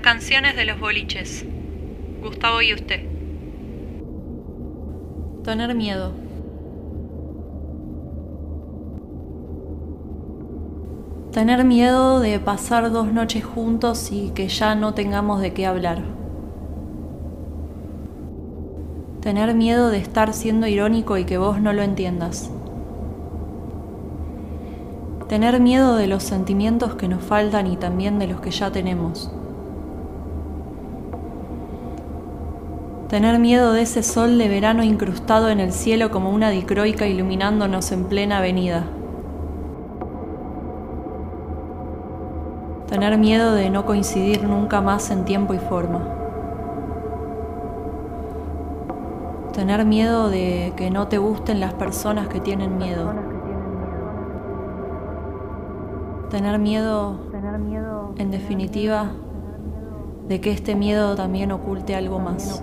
canciones de los boliches. Gustavo y usted. Tener miedo. Tener miedo de pasar dos noches juntos y que ya no tengamos de qué hablar. Tener miedo de estar siendo irónico y que vos no lo entiendas. Tener miedo de los sentimientos que nos faltan y también de los que ya tenemos. Tener miedo de ese sol de verano incrustado en el cielo como una dicroica iluminándonos en plena avenida. Tener miedo de no coincidir nunca más en tiempo y forma. Tener miedo de que no te gusten las personas que tienen miedo. Tener miedo, en definitiva, de que este miedo también oculte algo más.